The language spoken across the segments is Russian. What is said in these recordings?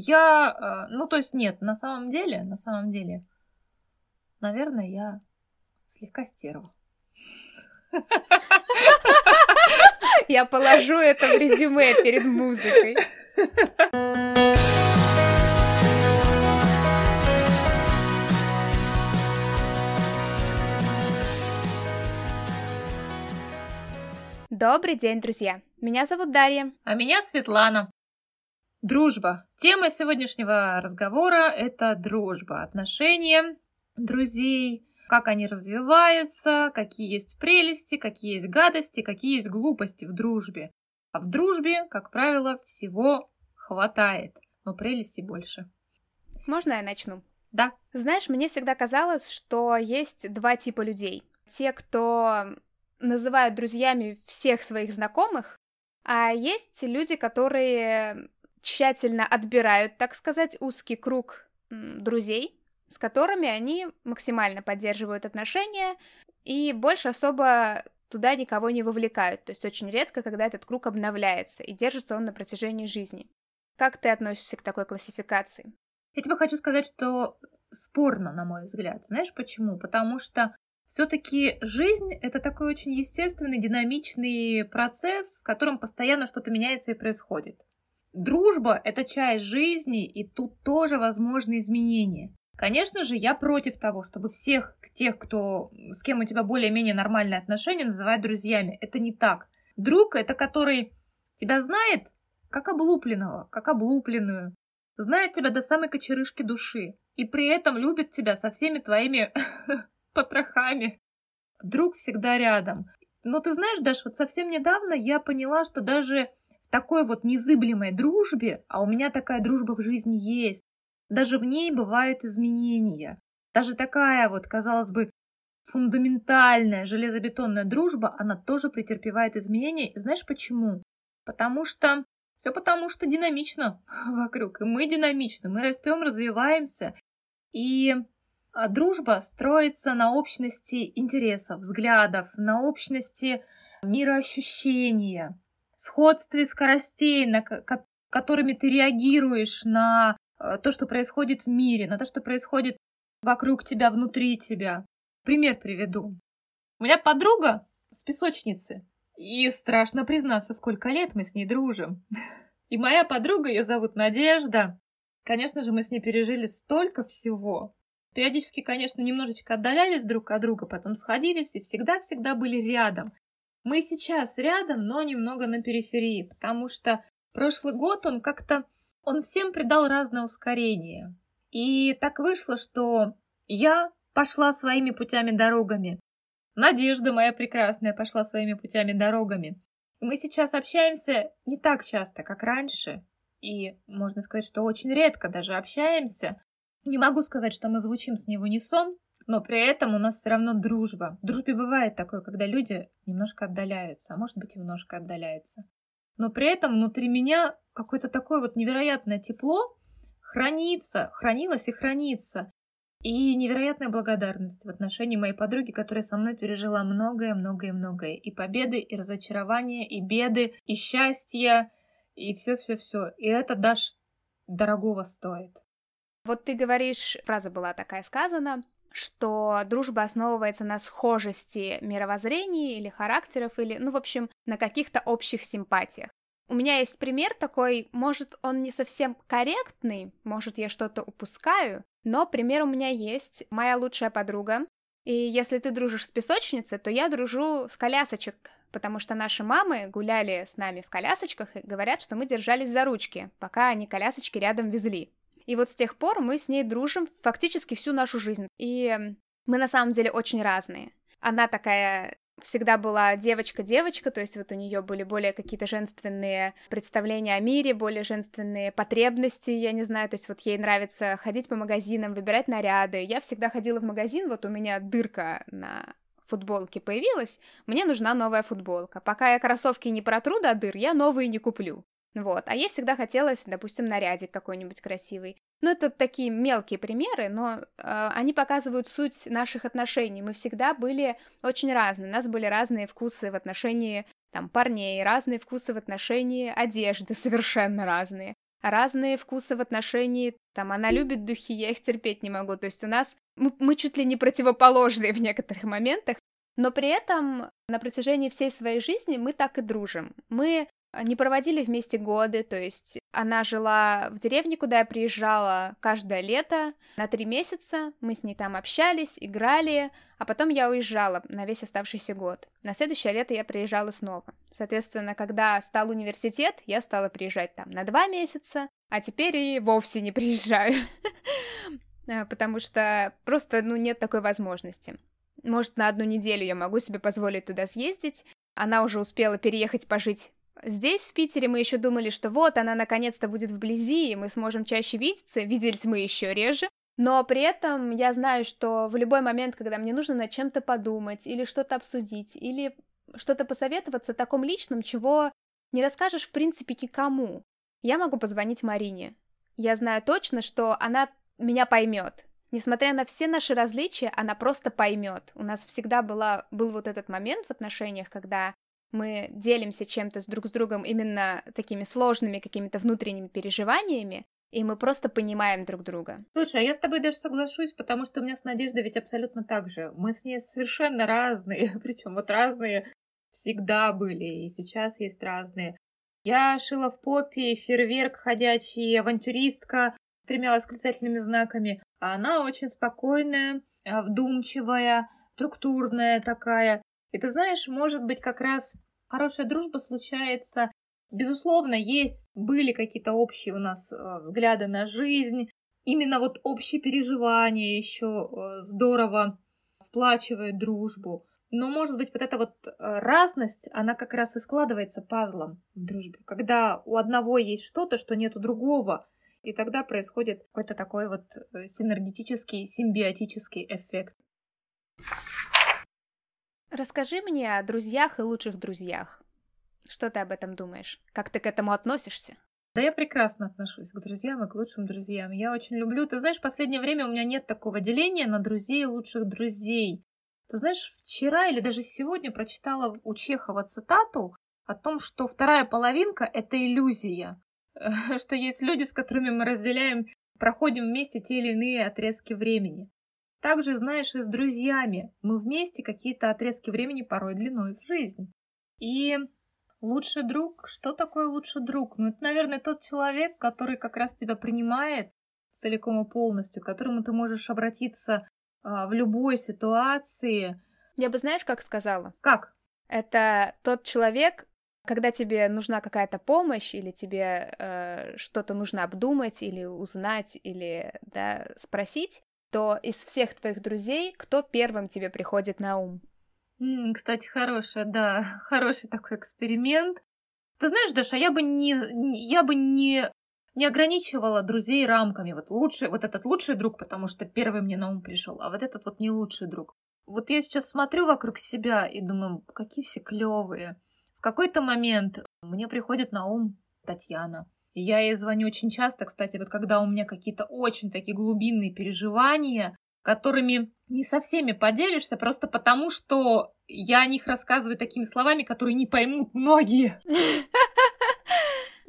Я, э, ну, то есть нет, на самом деле, на самом деле, наверное, я слегка стерва. Я положу это в резюме перед музыкой. Добрый день, друзья! Меня зовут Дарья. А меня Светлана. Дружба. Тема сегодняшнего разговора – это дружба, отношения друзей, как они развиваются, какие есть прелести, какие есть гадости, какие есть глупости в дружбе. А в дружбе, как правило, всего хватает, но прелести больше. Можно я начну? Да. Знаешь, мне всегда казалось, что есть два типа людей. Те, кто называют друзьями всех своих знакомых, а есть люди, которые тщательно отбирают, так сказать, узкий круг друзей, с которыми они максимально поддерживают отношения и больше особо туда никого не вовлекают. То есть очень редко, когда этот круг обновляется, и держится он на протяжении жизни. Как ты относишься к такой классификации? Я тебе хочу сказать, что спорно, на мой взгляд. Знаешь почему? Потому что все-таки жизнь это такой очень естественный, динамичный процесс, в котором постоянно что-то меняется и происходит. Дружба это часть жизни, и тут тоже возможны изменения. Конечно же, я против того, чтобы всех тех, кто, с кем у тебя более-менее нормальные отношения, называть друзьями. Это не так. Друг — это который тебя знает как облупленного, как облупленную, знает тебя до самой кочерышки души и при этом любит тебя со всеми твоими потрохами. Друг всегда рядом. Но ты знаешь, Даш, вот совсем недавно я поняла, что даже такой вот незыблемой дружбе, а у меня такая дружба в жизни есть, даже в ней бывают изменения. Даже такая вот, казалось бы, фундаментальная железобетонная дружба, она тоже претерпевает изменения. И знаешь почему? Потому что все потому, что динамично вокруг. И мы динамичны, мы растем, развиваемся. И а, дружба строится на общности интересов, взглядов, на общности мироощущения, сходстве скоростей, на которыми ты реагируешь на а, то, что происходит в мире, на то, что происходит вокруг тебя, внутри тебя. Пример приведу. У меня подруга с песочницы, и страшно признаться, сколько лет мы с ней дружим. И моя подруга, ее зовут Надежда. Конечно же, мы с ней пережили столько всего. Периодически, конечно, немножечко отдалялись друг от друга, потом сходились и всегда-всегда были рядом. Мы сейчас рядом, но немного на периферии, потому что прошлый год он как-то, он всем придал разное ускорение. И так вышло, что я пошла своими путями дорогами, Надежда моя прекрасная пошла своими путями дорогами. Мы сейчас общаемся не так часто, как раньше. И можно сказать, что очень редко даже общаемся. Не могу сказать, что мы звучим с ней в унисон, но при этом у нас все равно дружба. В дружбе бывает такое, когда люди немножко отдаляются, а может быть немножко отдаляются. Но при этом внутри меня какое-то такое вот невероятное тепло хранится, хранилось и хранится. И невероятная благодарность в отношении моей подруги, которая со мной пережила многое-многое-многое. И победы, и разочарования, и беды, и счастья, и все-все-все. И это даже дорогого стоит. Вот ты говоришь, фраза была такая сказана, что дружба основывается на схожести мировоззрений или характеров, или, ну, в общем, на каких-то общих симпатиях. У меня есть пример такой, может, он не совсем корректный, может, я что-то упускаю, но пример у меня есть. Моя лучшая подруга. И если ты дружишь с песочницей, то я дружу с колясочек, потому что наши мамы гуляли с нами в колясочках и говорят, что мы держались за ручки, пока они колясочки рядом везли. И вот с тех пор мы с ней дружим фактически всю нашу жизнь. И мы на самом деле очень разные. Она такая всегда была девочка-девочка, то есть вот у нее были более какие-то женственные представления о мире, более женственные потребности, я не знаю, то есть вот ей нравится ходить по магазинам, выбирать наряды. Я всегда ходила в магазин, вот у меня дырка на футболке появилась, мне нужна новая футболка. Пока я кроссовки не протру до дыр, я новые не куплю. Вот, а ей всегда хотелось, допустим, нарядик какой-нибудь красивый. Ну, это такие мелкие примеры, но э, они показывают суть наших отношений. Мы всегда были очень разные. У нас были разные вкусы в отношении там парней, разные вкусы в отношении одежды, совершенно разные. разные вкусы в отношении, там, она любит духи, я их терпеть не могу, то есть у нас, мы, мы чуть ли не противоположные в некоторых моментах, но при этом на протяжении всей своей жизни мы так и дружим. Мы не проводили вместе годы, то есть она жила в деревне, куда я приезжала каждое лето на три месяца, мы с ней там общались, играли, а потом я уезжала на весь оставшийся год. На следующее лето я приезжала снова. Соответственно, когда стал университет, я стала приезжать там на два месяца, а теперь и вовсе не приезжаю, потому что просто, ну, нет такой возможности. Может, на одну неделю я могу себе позволить туда съездить, она уже успела переехать пожить Здесь, в Питере, мы еще думали, что вот, она наконец-то будет вблизи, и мы сможем чаще видеться, виделись мы еще реже, но при этом я знаю, что в любой момент, когда мне нужно над чем-то подумать, или что-то обсудить, или что-то посоветоваться таком личном, чего не расскажешь в принципе никому, я могу позвонить Марине. Я знаю точно, что она меня поймет. Несмотря на все наши различия, она просто поймет. У нас всегда была, был вот этот момент в отношениях, когда мы делимся чем-то с друг с другом именно такими сложными какими-то внутренними переживаниями, и мы просто понимаем друг друга. Слушай, а я с тобой даже соглашусь, потому что у меня с Надеждой ведь абсолютно так же. Мы с ней совершенно разные, причем вот разные всегда были, и сейчас есть разные. Я шила в попе, фейерверк ходячий, авантюристка с тремя восклицательными знаками, а она очень спокойная, вдумчивая, структурная такая. И ты знаешь, может быть, как раз хорошая дружба случается Безусловно, есть, были какие-то общие у нас э, взгляды на жизнь. Именно вот общие переживания еще э, здорово сплачивают дружбу. Но, может быть, вот эта вот э, разность, она как раз и складывается пазлом в дружбе. Когда у одного есть что-то, что нет у другого, и тогда происходит какой-то такой вот синергетический, симбиотический эффект. Расскажи мне о друзьях и лучших друзьях. Что ты об этом думаешь? Как ты к этому относишься? Да я прекрасно отношусь к друзьям и к лучшим друзьям. Я очень люблю. Ты знаешь, в последнее время у меня нет такого деления на друзей и лучших друзей. Ты знаешь, вчера или даже сегодня прочитала у Чехова цитату о том, что вторая половинка — это иллюзия. Что есть люди, с которыми мы разделяем, проходим вместе те или иные отрезки времени. Также, знаешь, и с друзьями. Мы вместе какие-то отрезки времени порой длиной в жизнь. И Лучший друг? Что такое лучший друг? Ну, это, наверное, тот человек, который как раз тебя принимает целиком и полностью, к которому ты можешь обратиться а, в любой ситуации. Я бы, знаешь, как сказала? Как? Это тот человек, когда тебе нужна какая-то помощь, или тебе э, что-то нужно обдумать, или узнать, или да, спросить, то из всех твоих друзей кто первым тебе приходит на ум? Кстати, хорошая, да, хороший такой эксперимент. Ты знаешь, Даша, я бы не, я бы не, не ограничивала друзей рамками. Вот лучший, вот этот лучший друг, потому что первый мне на ум пришел, а вот этот вот не лучший друг. Вот я сейчас смотрю вокруг себя и думаю, какие все клевые. В какой-то момент мне приходит на ум Татьяна. Я ей звоню очень часто, кстати, вот когда у меня какие-то очень такие глубинные переживания, которыми не со всеми поделишься, просто потому что я о них рассказываю такими словами, которые не поймут многие.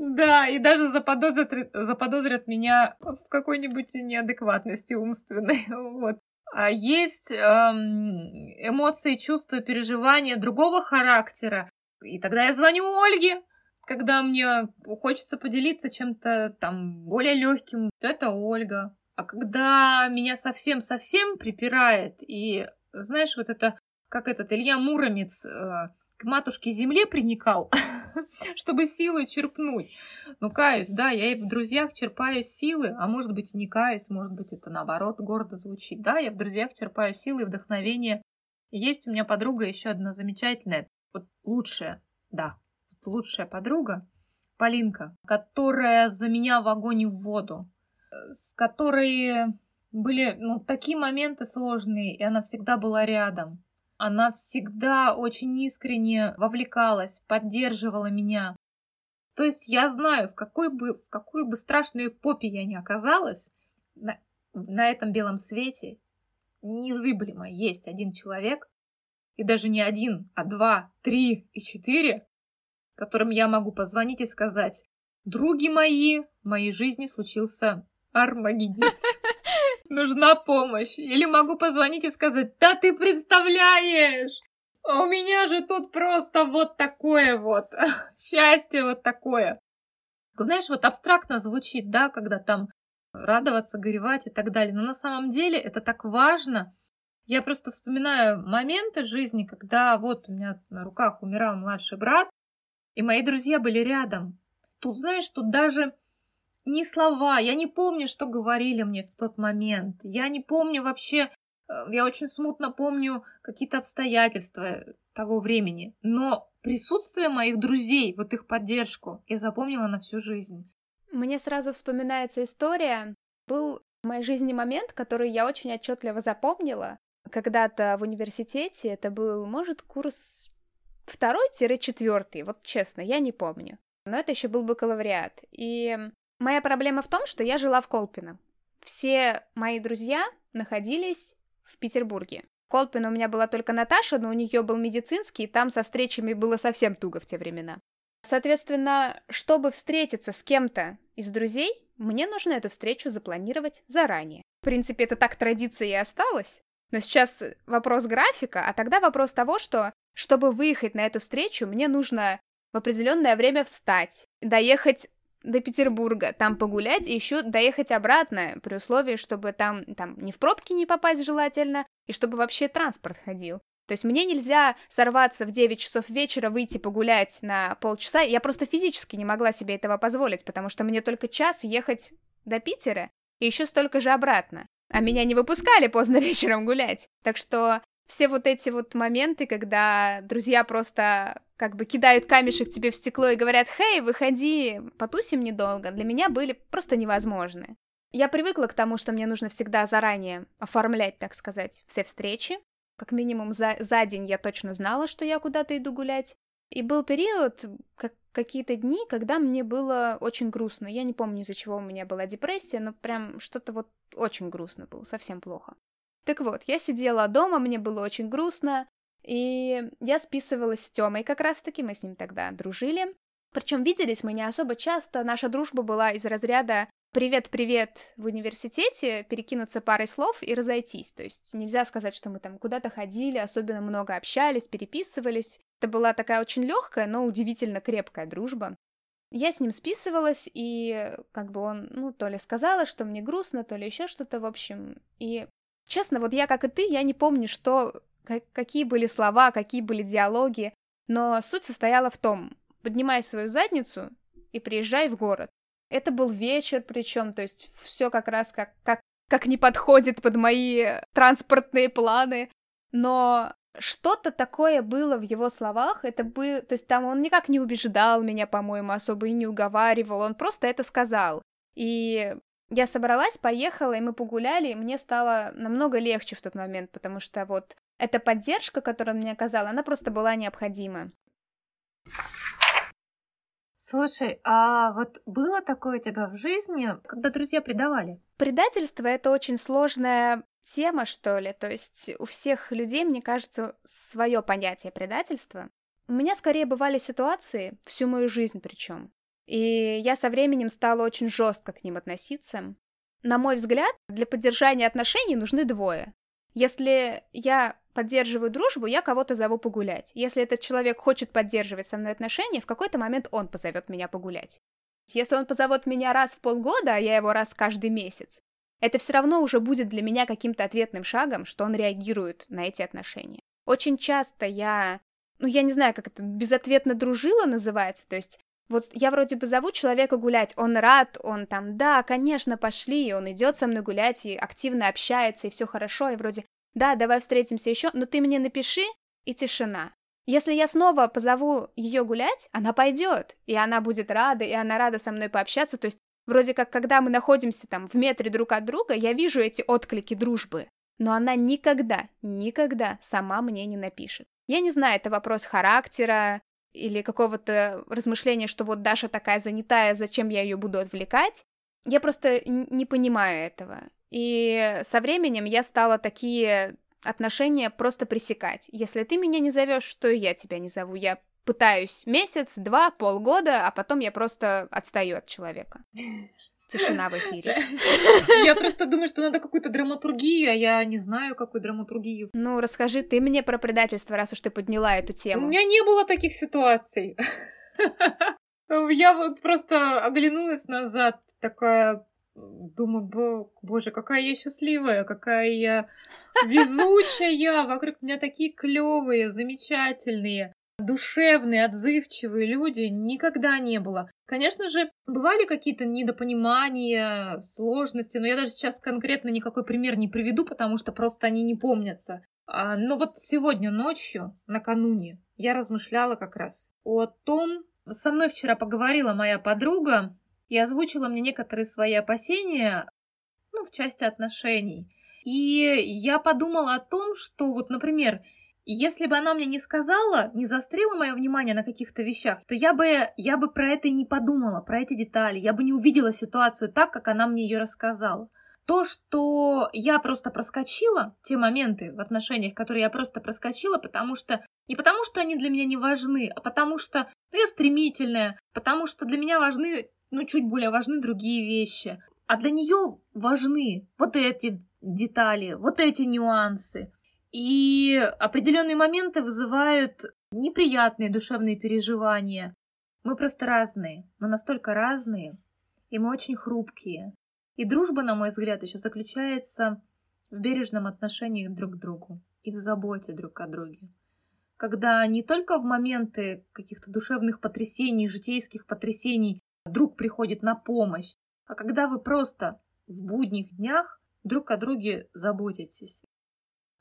Да, и даже заподозрят, заподозрят меня в какой-нибудь неадекватности умственной. Вот. А есть эм, эмоции, чувства, переживания другого характера. И тогда я звоню Ольге, когда мне хочется поделиться чем-то там более легким. Это Ольга. А когда меня совсем-совсем припирает, и, знаешь, вот это, как этот Илья Муромец э, к матушке земле приникал, чтобы силы черпнуть. Ну, каюсь, да, я и в друзьях черпаю силы, а может быть не каюсь, может быть это наоборот гордо звучит. Да, я в друзьях черпаю силы и вдохновение. Есть у меня подруга еще одна замечательная, вот лучшая, да, лучшая подруга, Полинка, которая за меня в огонь и в воду с которой были ну, такие моменты сложные, и она всегда была рядом. Она всегда очень искренне вовлекалась, поддерживала меня. То есть я знаю, в какой бы, в какой бы страшной попе я ни оказалась, на, на этом белом свете незыблемо есть один человек, и даже не один, а два, три и четыре, которым я могу позвонить и сказать, Други мои, в моей жизни случился армагеддец. Нужна помощь. Или могу позвонить и сказать, да ты представляешь, у меня же тут просто вот такое вот счастье вот такое. Знаешь, вот абстрактно звучит, да, когда там радоваться, горевать и так далее. Но на самом деле это так важно. Я просто вспоминаю моменты жизни, когда вот у меня на руках умирал младший брат, и мои друзья были рядом. Тут, знаешь, тут даже не слова, я не помню, что говорили мне в тот момент. Я не помню вообще, э, я очень смутно помню какие-то обстоятельства того времени. Но присутствие моих друзей, вот их поддержку, я запомнила на всю жизнь. Мне сразу вспоминается история. Был в моей жизни момент, который я очень отчетливо запомнила. Когда-то в университете, это был, может, курс второй-четвертый, вот честно, я не помню. Но это еще был бакалавриат. И моя проблема в том, что я жила в Колпино. Все мои друзья находились в Петербурге. Колпин у меня была только Наташа, но у нее был медицинский, и там со встречами было совсем туго в те времена. Соответственно, чтобы встретиться с кем-то из друзей, мне нужно эту встречу запланировать заранее. В принципе, это так традиция и осталась. Но сейчас вопрос графика, а тогда вопрос того, что, чтобы выехать на эту встречу, мне нужно в определенное время встать, доехать до Петербурга, там погулять и еще доехать обратно, при условии, чтобы там, там не в пробки не попасть желательно, и чтобы вообще транспорт ходил. То есть мне нельзя сорваться в 9 часов вечера, выйти погулять на полчаса. Я просто физически не могла себе этого позволить, потому что мне только час ехать до Питера и еще столько же обратно. А меня не выпускали поздно вечером гулять. Так что все вот эти вот моменты, когда друзья просто как бы кидают камешек тебе в стекло и говорят «Хей, выходи, потусим недолго», для меня были просто невозможны. Я привыкла к тому, что мне нужно всегда заранее оформлять, так сказать, все встречи. Как минимум за, за день я точно знала, что я куда-то иду гулять. И был период, как, какие-то дни, когда мне было очень грустно. Я не помню, из-за чего у меня была депрессия, но прям что-то вот очень грустно было, совсем плохо. Так вот, я сидела дома, мне было очень грустно, и я списывалась с Тёмой как раз-таки, мы с ним тогда дружили. Причем виделись мы не особо часто, наша дружба была из разряда «привет-привет» в университете, перекинуться парой слов и разойтись. То есть нельзя сказать, что мы там куда-то ходили, особенно много общались, переписывались. Это была такая очень легкая, но удивительно крепкая дружба. Я с ним списывалась, и как бы он, ну, то ли сказала, что мне грустно, то ли еще что-то, в общем. И честно, вот я, как и ты, я не помню, что какие были слова, какие были диалоги, но суть состояла в том, поднимай свою задницу и приезжай в город. Это был вечер, причем, то есть все как раз как, как, как не подходит под мои транспортные планы, но что-то такое было в его словах, это был, то есть там он никак не убеждал меня, по-моему, особо и не уговаривал, он просто это сказал. И я собралась, поехала, и мы погуляли, и мне стало намного легче в тот момент, потому что вот эта поддержка, которую он мне оказала, она просто была необходима. Слушай, а вот было такое у тебя в жизни, когда друзья предавали? Предательство — это очень сложная тема, что ли. То есть у всех людей, мне кажется, свое понятие предательства. У меня скорее бывали ситуации, всю мою жизнь причем. И я со временем стала очень жестко к ним относиться. На мой взгляд, для поддержания отношений нужны двое. Если я поддерживаю дружбу, я кого-то зову погулять. Если этот человек хочет поддерживать со мной отношения, в какой-то момент он позовет меня погулять. Если он позовет меня раз в полгода, а я его раз каждый месяц, это все равно уже будет для меня каким-то ответным шагом, что он реагирует на эти отношения. Очень часто я, ну я не знаю, как это безответно дружила называется, то есть вот я вроде бы зову человека гулять, он рад, он там, да, конечно, пошли, и он идет со мной гулять, и активно общается, и все хорошо, и вроде, да, давай встретимся еще, но ты мне напиши, и тишина. Если я снова позову ее гулять, она пойдет, и она будет рада, и она рада со мной пообщаться, то есть вроде как, когда мы находимся там в метре друг от друга, я вижу эти отклики дружбы, но она никогда, никогда сама мне не напишет. Я не знаю, это вопрос характера, или какого-то размышления, что вот Даша такая занятая, зачем я ее буду отвлекать. Я просто не понимаю этого. И со временем я стала такие отношения просто пресекать. Если ты меня не зовешь, то и я тебя не зову. Я пытаюсь месяц, два, полгода, а потом я просто отстаю от человека. Тишина в эфире. Я просто думаю, что надо какую-то драматургию, а я не знаю, какую драматургию. Ну, расскажи ты мне про предательство, раз уж ты подняла эту тему. У меня не было таких ситуаций. Я вот просто оглянулась назад, такая, думаю, боже, какая я счастливая, какая я везучая, вокруг меня такие клевые, замечательные душевные, отзывчивые люди никогда не было. Конечно же, бывали какие-то недопонимания, сложности, но я даже сейчас конкретно никакой пример не приведу, потому что просто они не помнятся. А, но вот сегодня ночью, накануне, я размышляла как раз о том, со мной вчера поговорила моя подруга и озвучила мне некоторые свои опасения, ну, в части отношений. И я подумала о том, что вот, например, и если бы она мне не сказала, не застрела мое внимание на каких-то вещах, то я бы, я бы про это и не подумала, про эти детали. Я бы не увидела ситуацию так, как она мне ее рассказала. То, что я просто проскочила, те моменты в отношениях, которые я просто проскочила, потому что не потому, что они для меня не важны, а потому что ну, я стремительная, потому что для меня важны, ну, чуть более важны другие вещи. А для нее важны вот эти детали, вот эти нюансы. И определенные моменты вызывают неприятные душевные переживания. Мы просто разные, мы настолько разные, и мы очень хрупкие. И дружба, на мой взгляд, еще заключается в бережном отношении друг к другу и в заботе друг о друге. Когда не только в моменты каких-то душевных потрясений, житейских потрясений друг приходит на помощь, а когда вы просто в будних днях друг о друге заботитесь.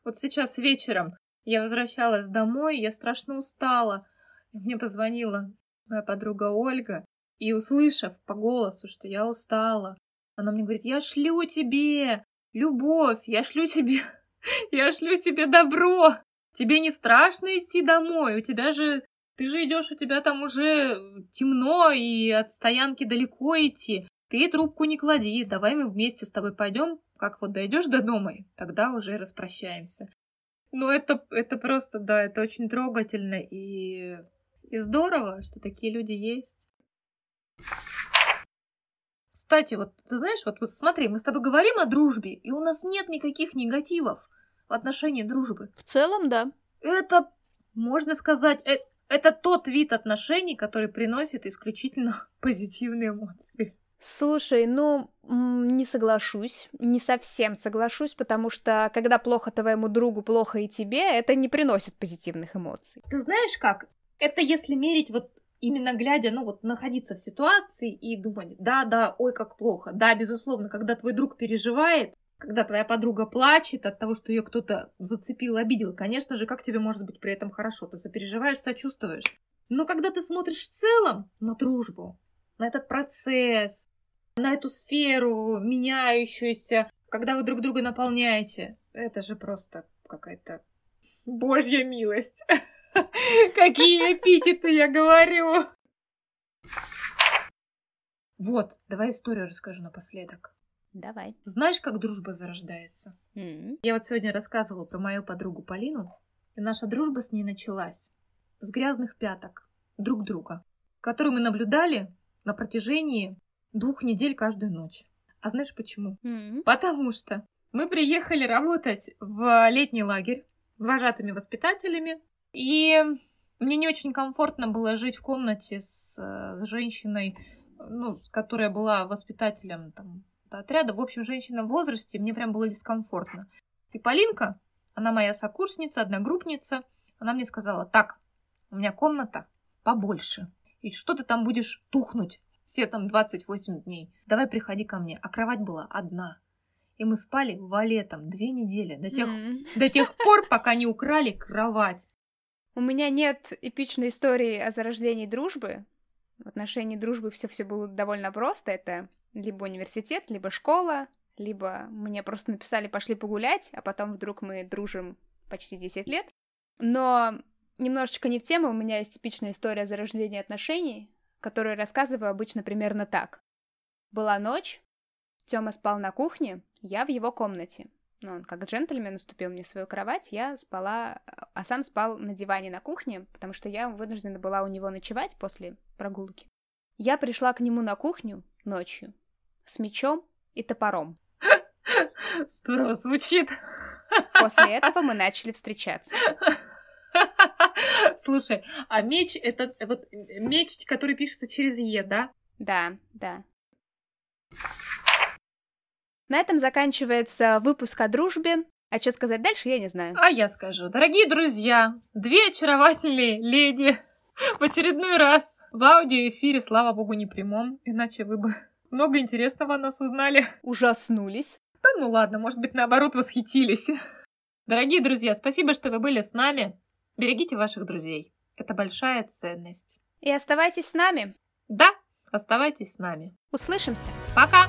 Вот сейчас вечером я возвращалась домой, я страшно устала. Мне позвонила моя подруга Ольга, и, услышав по голосу, что я устала, она мне говорит, я шлю тебе любовь, я шлю тебе, я шлю тебе добро. Тебе не страшно идти домой, у тебя же, ты же идешь, у тебя там уже темно, и от стоянки далеко идти. Ты трубку не клади, давай мы вместе с тобой пойдем как вот дойдешь до дома, тогда уже распрощаемся. Ну, это, это просто, да, это очень трогательно и, и здорово, что такие люди есть. Кстати, вот ты знаешь, вот, вот смотри, мы с тобой говорим о дружбе, и у нас нет никаких негативов в отношении дружбы. В целом, да. Это, можно сказать, э, это тот вид отношений, который приносит исключительно позитивные эмоции. Слушай, ну, не соглашусь, не совсем соглашусь, потому что когда плохо твоему другу, плохо и тебе, это не приносит позитивных эмоций. Ты знаешь как? Это если мерить вот именно глядя, ну вот находиться в ситуации и думать, да, да, ой, как плохо. Да, безусловно, когда твой друг переживает, когда твоя подруга плачет от того, что ее кто-то зацепил, обидел, конечно же, как тебе может быть при этом хорошо? Ты сопереживаешь, сочувствуешь. Но когда ты смотришь в целом на дружбу, на этот процесс, на эту сферу меняющуюся, когда вы друг друга наполняете. Это же просто какая-то божья милость. Какие эпитеты я говорю. Вот, давай историю расскажу напоследок. Давай. Знаешь, как дружба зарождается? Mm-hmm. Я вот сегодня рассказывала про мою подругу Полину, и наша дружба с ней началась с грязных пяток друг друга, которые мы наблюдали на протяжении двух недель каждую ночь. А знаешь почему? Mm-hmm. Потому что мы приехали работать в летний лагерь вожатыми воспитателями, и мне не очень комфортно было жить в комнате с, с женщиной, ну, которая была воспитателем там, отряда. В общем, женщина в возрасте, мне прям было дискомфортно. И Полинка, она моя сокурсница, одногруппница, она мне сказала, так, у меня комната побольше, и что ты там будешь тухнуть все там 28 дней. Давай приходи ко мне. А кровать была одна. И мы спали валетом две недели, до тех, mm. до тех пор, пока не украли кровать. У меня нет эпичной истории о зарождении дружбы. В отношении дружбы все все было довольно просто. Это либо университет, либо школа, либо мне просто написали «пошли погулять», а потом вдруг мы дружим почти 10 лет. Но немножечко не в тему, у меня есть типичная история зарождения отношений, которую рассказываю обычно примерно так. Была ночь, Тёма спал на кухне, я в его комнате. Ну, он как джентльмен уступил мне свою кровать, я спала, а сам спал на диване на кухне, потому что я вынуждена была у него ночевать после прогулки. Я пришла к нему на кухню ночью с мечом и топором. Здорово звучит. После этого мы начали встречаться. Слушай, а меч это вот меч, который пишется через Е, да? Да, да. На этом заканчивается выпуск о дружбе. А что сказать дальше, я не знаю. А я скажу. Дорогие друзья, две очаровательные леди в очередной раз в аудиоэфире, слава богу, не прямом, иначе вы бы много интересного о нас узнали. Ужаснулись. Да ну ладно, может быть, наоборот, восхитились. Дорогие друзья, спасибо, что вы были с нами. Берегите ваших друзей. Это большая ценность. И оставайтесь с нами. Да, оставайтесь с нами. Услышимся. Пока!